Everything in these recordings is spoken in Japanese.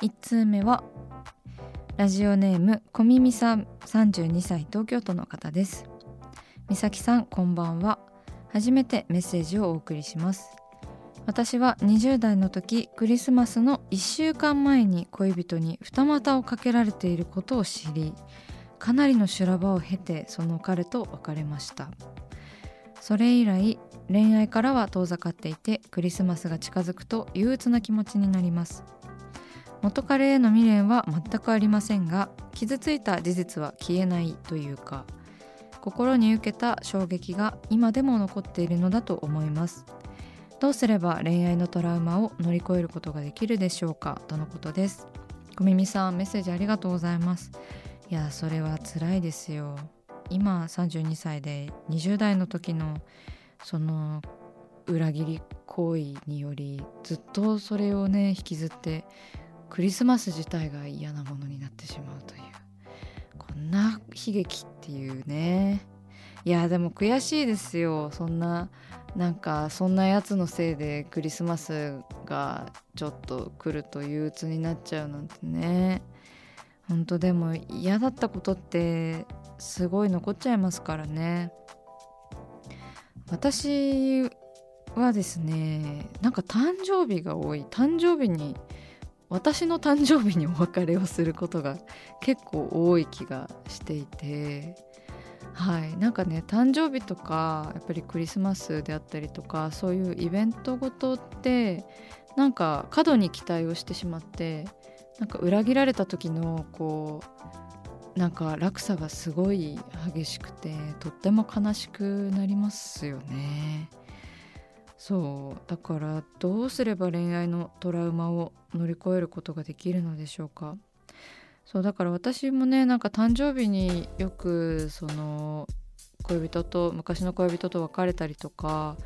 1通目はラジオネーム小耳さん32歳東京都の方です。美咲さんこんばんは。初めてメッセージをお送りします。私は20代の時クリスマスの1週間前に恋人に二股をかけられていることを知りかなりの修羅場を経てその彼と別れました。それ以来恋愛からは遠ざかっていてクリスマスが近づくと憂鬱な気持ちになります。元彼への未練は全くありませんが傷ついた事実は消えないというか心に受けた衝撃が今でも残っているのだと思います。どうすれば恋愛のトラウマを乗り越えることができるでしょうか？とのことです。小耳さんメッセージありがとうございます。いやそれは辛いですよ。今32歳で20代の時のその裏切り行為によりずっとそれをね引きずってクリスマス自体が嫌なものになってしまうという。こんな悲劇っていうね。いやでも悔しいですよ。そんななんかそんなやつのせいでクリスマスがちょっと来ると憂鬱になっちゃうなんてね。本当でも嫌だったことってすごい残っちゃいますからね。私はですねなんか誕生日が多い。誕生日に私の誕生日にお別れをすることが結構多い気がしていてはいなんかね誕生日とかやっぱりクリスマスであったりとかそういうイベントごとってなんか過度に期待をしてしまってなんか裏切られた時のこうなんか落差がすごい激しくてとっても悲しくなりますよね。そうだからどうすれば恋愛のトラウマを乗り越えることができるのでしょうか？そうだから私もねなんか誕生日によくその恋人と昔の恋人と別れたりとか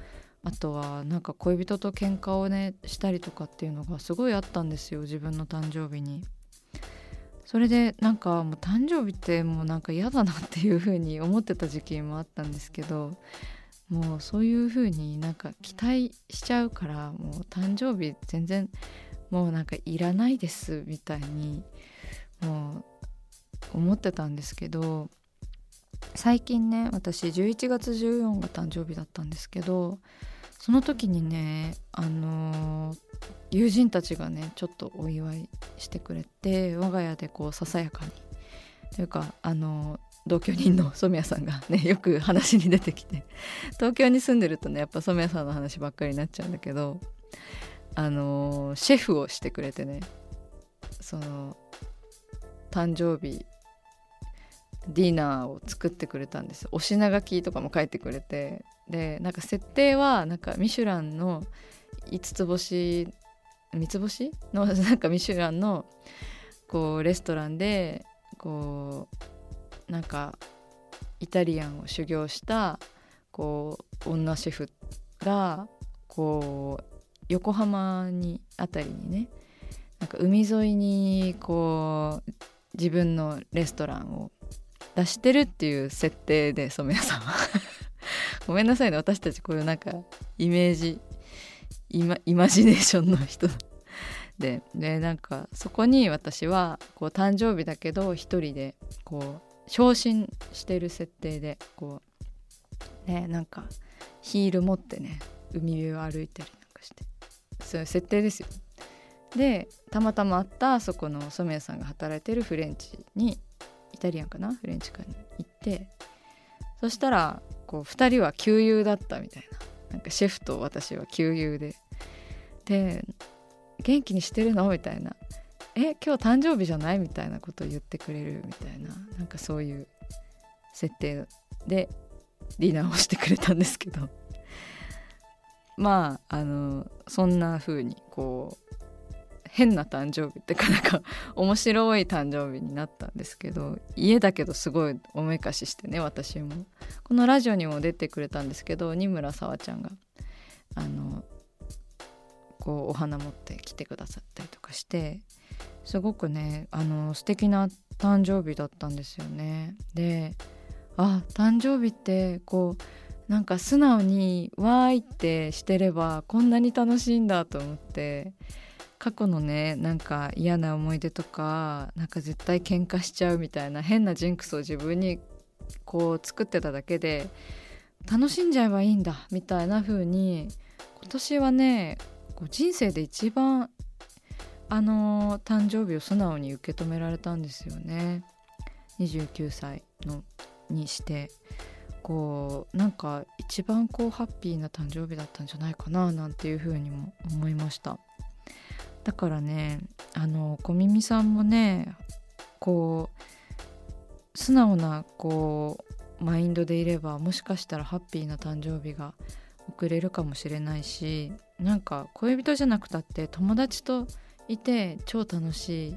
あとはなんか恋人と喧嘩をねしたりとかっていうのがすごいあったんですよ自分の誕生日に。それでなんかもう誕生日ってもうなんか嫌だなっていう風に思ってた時期もあったんですけどもうそういう風になんか期待しちゃうからもう誕生日全然もうなんかいらないですみたいにもう思ってたんですけど最近ね私11月14が誕生日だったんですけどその時にねあのー友人たちがねちょっとお祝いしてくれて我が家でこうささやかに。というかあの同居人の染谷さんがねよく話に出てきて東京に住んでるとねやっぱ染谷さんの話ばっかりになっちゃうんだけどあのシェフをしてくれてねその誕生日ディナーを作ってくれたんですお品書きとかも書いてくれてでなんか設定はなんかミシュランの5つ星3つ星？のなんかミシュランのこうレストランでこうなんかイタリアンを修行したこう女シェフがこう横浜にあたりにねなんか海沿いにこう自分のレストランを出してるっていう設定で染谷さんは。ごめんなさいね私たちこういうなんかイメージイマイマジネーションの人。ででなんかそこに私はこう誕生日だけど一人でこう昇進してる設定でこうねなんかヒール持ってね海辺を歩いてるなんかして。そういう設定ですよ。でたまたま会ったそこの染谷さんが働いてるフレンチにイタリアンかな？フレンチかに行ってそしたらこう2人は旧友だったみたいな。なんかシェフと私は旧友で。で元気にしてるの？みたいな。え今日誕生日じゃない？みたいなことを言ってくれるみたいな。なんかそういう設定でディナーをしてくれたんですけど。まああのそんな風にこう変な誕生日ってかなんか 面白い誕生日になったんですけど家だけどすごいおめかししてね私も。このラジオにも出てくれたんですけど二村さわちゃんがあのこうお花持って来てくださったりとかしてすごくねあの素敵な誕生日だったんですよね。であ誕生日ってこうなんか素直に「わーい」ってしてればこんなに楽しいんだと思って過去のねなんか嫌な思い出とかなんか絶対喧嘩しちゃうみたいな変なジンクスを自分にこう作ってただけで楽しんじゃえばいいんだみたいな風に今年はねこう人生で一番あの、誕生日を素直に受け止められたんですよね。29歳のにして。こうなんか一番こうハッピーな誕生日だったんじゃないかななんていうふうにも思いました。だからねあの小耳さんもねこう素直なこうマインドでいればもしかしたらハッピーな誕生日が送れるかもしれないしなんか恋人じゃなくたって友達といて超楽しい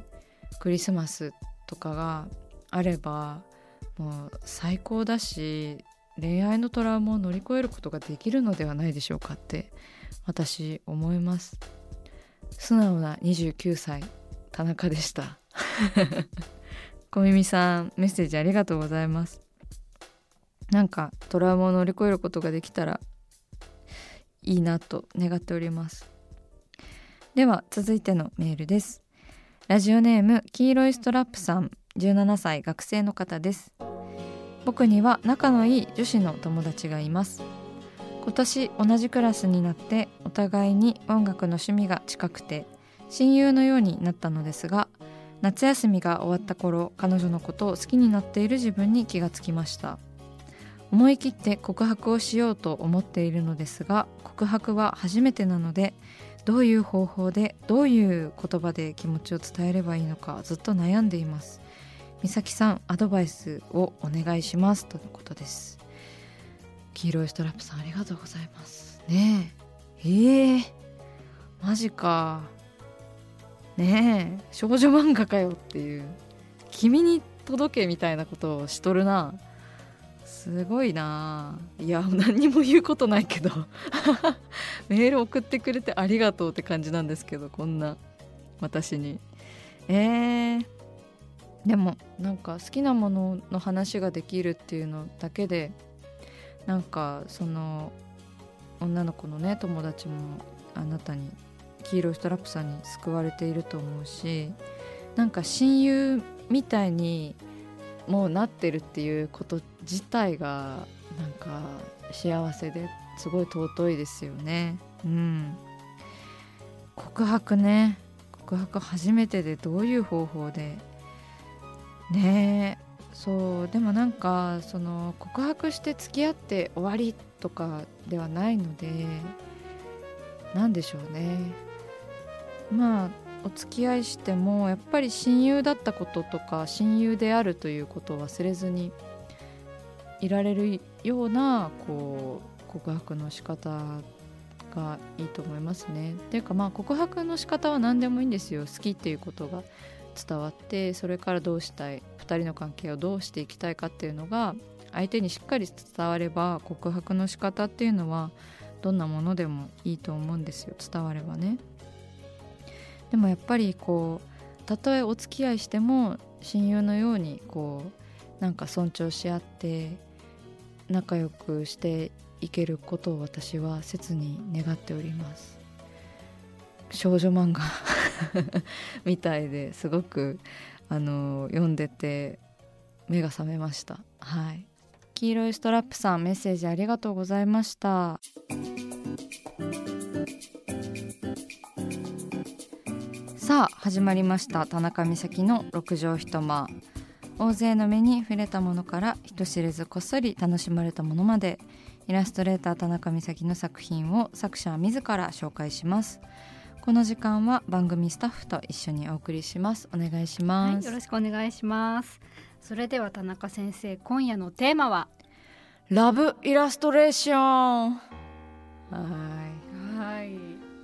クリスマスとかがあればもう最高だし恋愛のトラウマを乗り越えることができるのではないでしょうかって私思います。素直な29歳田中でした。小耳さんメッセージありがとうございます。なんかトラウマを乗り越えることができたらいいなと願っております。では続いてのメールです。ラジオネーム黄色いストラップさん。17歳学生の方です。僕には仲のいい女子の友達がいます。今年同じクラスになってお互いに音楽の趣味が近くて親友のようになったのですが夏休みが終わった頃彼女のことを好きになっている自分に気がつきました。思い切って告白をしようと思っているのですが告白は初めてなのでどういう方法でどういう言葉で気持ちを伝えればいいのかずっと悩んでいます。美咲さんアドバイスをお願いします。とのことです。黄色いストラップさんありがとうございます。ねえ。えー、マジか。ねえ。少女漫画かよっていう。君に届けみたいなことをしとるな。すごいな。いや何にも言うことないけど。メール送ってくれてありがとうって感じなんですけどこんな私に。えー、でもなんか好きなものの話ができるっていうのだけでなんかその女の子のね友達もあなたに黄色いストラップさんに救われていると思うしなんか親友みたいにもうなってるっていうこと自体がなんか幸せですごい尊いですよね。うん、告白ね。告白初めてでどういう方法で。ねえ。そう。でもなんかその告白して付き合って終わりとかではないので何でしょうね。まあお付き合いしてもやっぱり親友だったこととか親友であるということを忘れずにいられるようなこう告白の仕方がいいと思いますね。っていうかまあ告白の仕方は何でもいいんですよ好きっていうことが伝わってそれからどうしたい2人の関係をどうしていきたいかっていうのが相手にしっかり伝われば告白の仕方っていうのはどんなものでもいいと思うんですよ伝わればね。でもやっぱりこうたとえお付き合いしても親友のようにこうなんか尊重し合って仲良くしていけることを私は切に願っております。少女漫画 みたいですごくあの読んでて目が覚めました。はい。黄色いストラップさんメッセージありがとうございました。始まりました。田中美咲の六畳一間。大勢の目に触れたものから人知れずこっそり楽しまれたものまでイラストレーター田中美咲の作品を作者自ら紹介します。この時間は番組スタッフと一緒にお送りします。お願いします、はい、よろしくお願いします。それでは田中先生今夜のテーマは？ラブイラストレーション。はい。はい。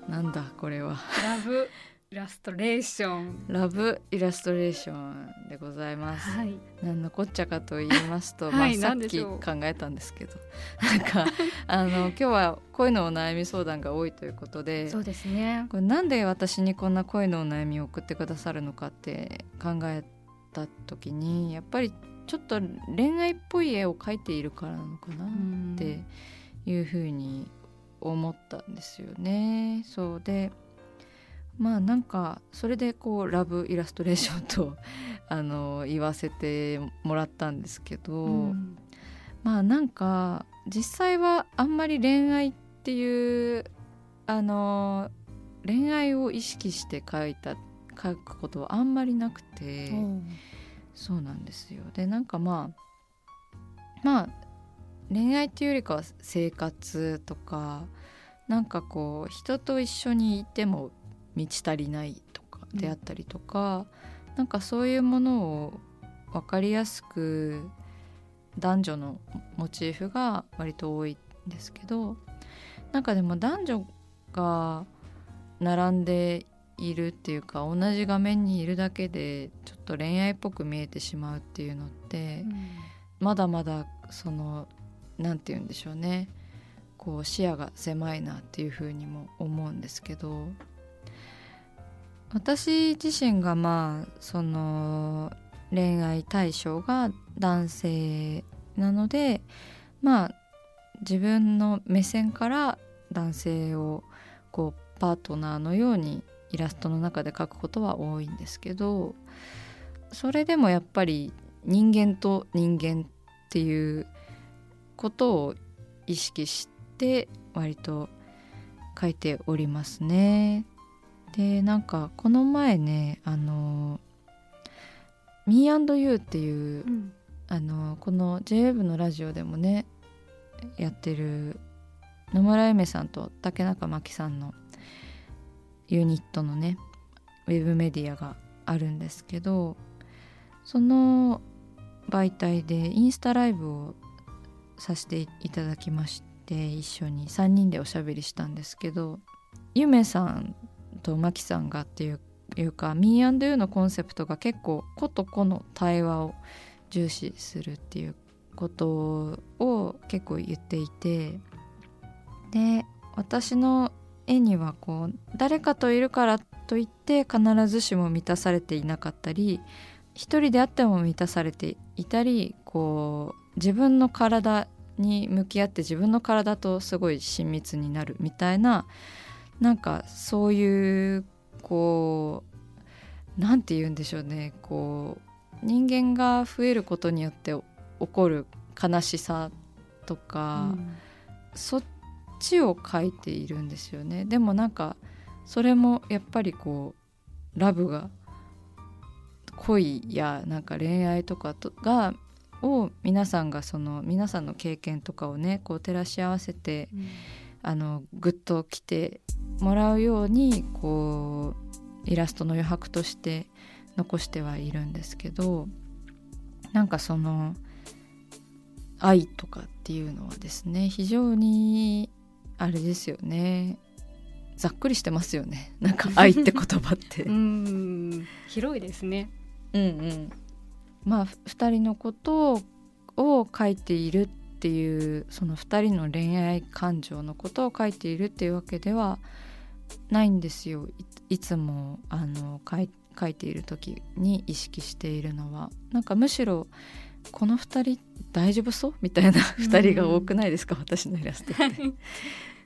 なんだこれは。ラブイラストレーション。ラブイラストレーションでございます、はい、何のこっちゃかと言いますと、はい、まあ、さっき考えたんですけど。なんかあの今日は恋のお悩み相談が多いということでそうですね。これなんで私にこんな恋のお悩みを送ってくださるのかって考えた時にやっぱりちょっと恋愛っぽい絵を描いているからなのかなっていうふうに思ったんですよね。そうでまあなんかそれでこうラブイラストレーションと あの言わせてもらったんですけど、うん、まあなんか実際はあんまり恋愛っていうあの恋愛を意識して書いた書くことはあんまりなくて、うん、そうなんですよ。でなんかまあまあ恋愛っていうよりかは生活とかなんかこう人と一緒にいても満ち足りないとかであったりとか、うん、なんかそういうものを分かりやすく男女のモチーフが割と多いんですけどなんかでも男女が並んでいるっていうか同じ画面にいるだけでちょっと恋愛っぽく見えてしまうっていうのって、うん、まだまだその何て言うんでしょうね。こう視野が狭いなっていうふうにも思うんですけど私自身がまあその恋愛対象が男性なのでまあ自分の目線から男性をこうパートナーのようにイラストの中で描くことは多いんですけどそれでもやっぱり人間と人間っていうことを意識して割と書いておりますね。でなんかこの前ねあの「Me&You」っていう、うん、あのこの JWEB のラジオでもねやってる野村恵美さんと竹中真紀さんのユニットのねウェブメディアがあるんですけどその媒体でインスタライブをさせていただきまして一緒に3人でおしゃべりしたんですけどゆめさんとマキさんがっていういうか Me&You のコンセプトが結構個と個の対話を重視するっていうことを結構言っていてで私の絵にはこう誰かといるからといって必ずしも満たされていなかったり一人であっても満たされていたりこう自分の体に向き合って自分の体とすごい親密になるみたいななんかそういうこう何て言うんでしょうね。こう人間が増えることによって起こる悲しさとか、うん、そっちを書いているんですよね。でもなんかそれもやっぱりこうラブが恋やなんか恋愛とかとがを皆さんがその皆さんの経験とかをねこう照らし合わせて、うん、あのグッと来てもらうようにこうイラストの余白として残してはいるんですけどなんかその愛とかっていうのはですね非常にあれですよね。ざっくりしてますよね。なんか愛って言葉って。うん広いですね。うんうん。まあ2人のことを書いているっていうその2人の恋愛感情のことを書いているっていうわけではないんですよ。いいつもあの書いている時に意識しているのは。なんかむしろこの2人大丈夫そう？みたいな2人が多くないですか、私のイラストって。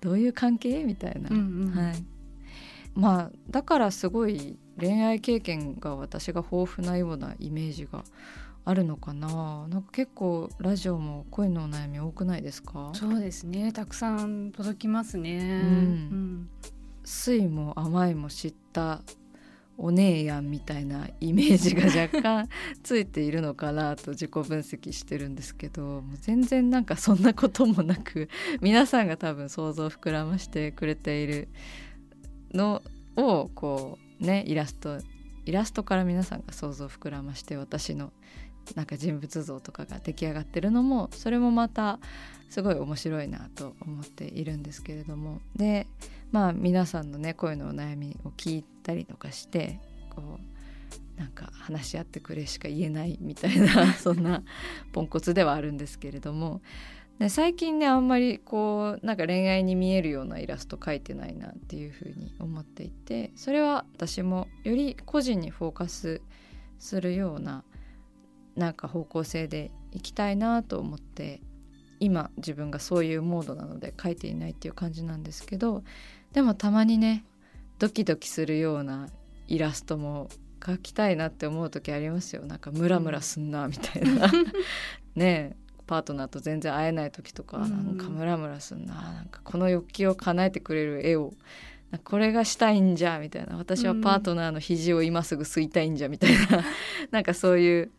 どういう関係？みたいな、うんうんはい、まあだからすごい恋愛経験が私が豊富なようなイメージがあるのかな。なんか結構ラジオも恋のお悩み多くないですか？そうですね。たくさん届きますね、うん酸いも甘いも知ったお姉やんみたいなイメージが若干ついているのかなと自己分析してるんですけどもう全然なんかそんなこともなく 皆さんが多分想像を膨らましてくれているのをこうねイラストイラストから皆さんが想像を膨らまして私のなんか人物像とかが出来上がってるのもそれもまたすごい面白いなと思っているんですけれども。でまあ皆さんのね声のお悩みを聞いたりとかしてこうなんか話し合ってくれしか言えないみたいな そんなポンコツではあるんですけれども。で最近ねあんまりこうなんか恋愛に見えるようなイラスト描いてないなっていうふうに思っていてそれは私もより個人にフォーカスするようななんか方向性でいきたいなと思って今自分がそういうモードなので描いていないっていう感じなんですけどでもたまにねドキドキするようなイラストも描きたいなって思う時ありますよ。なんかムラムラすんなみたいな。ねえパートナーと全然会えない時とかうん。なんかムラムラすんな。なんかこの欲求を叶えてくれる絵を。これがしたいんじゃみたいな。私はパートナーの肘を今すぐ吸いたいんじゃみたいな。なんかそういう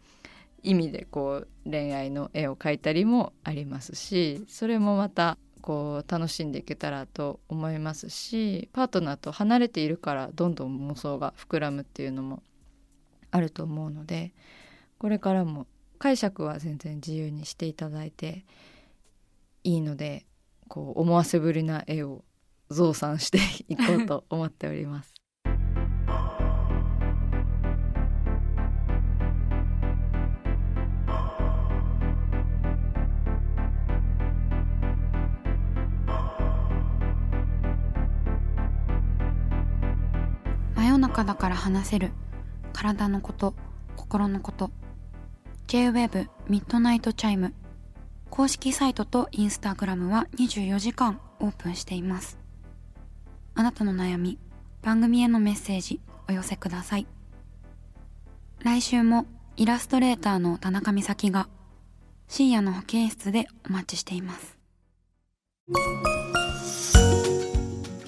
意味でこう恋愛の絵を描いたりもありますしそれもまたこう楽しんでいけたらと思いますしパートナーと離れているからどんどん妄想が膨らむっていうのもあると思うのでこれからも解釈は全然自由にしていただいていいのでこう思わせぶりな絵を増産していこうと思っております。夜中だから話せる。体のこと心のこと。 J-WAVE ミッドナイトチャイム。公式サイトとインスタグラムは24時間オープンしています。あなたの悩み番組へのメッセージお寄せください。来週もイラストレーターの田中美咲が深夜の保健室でお待ちしています。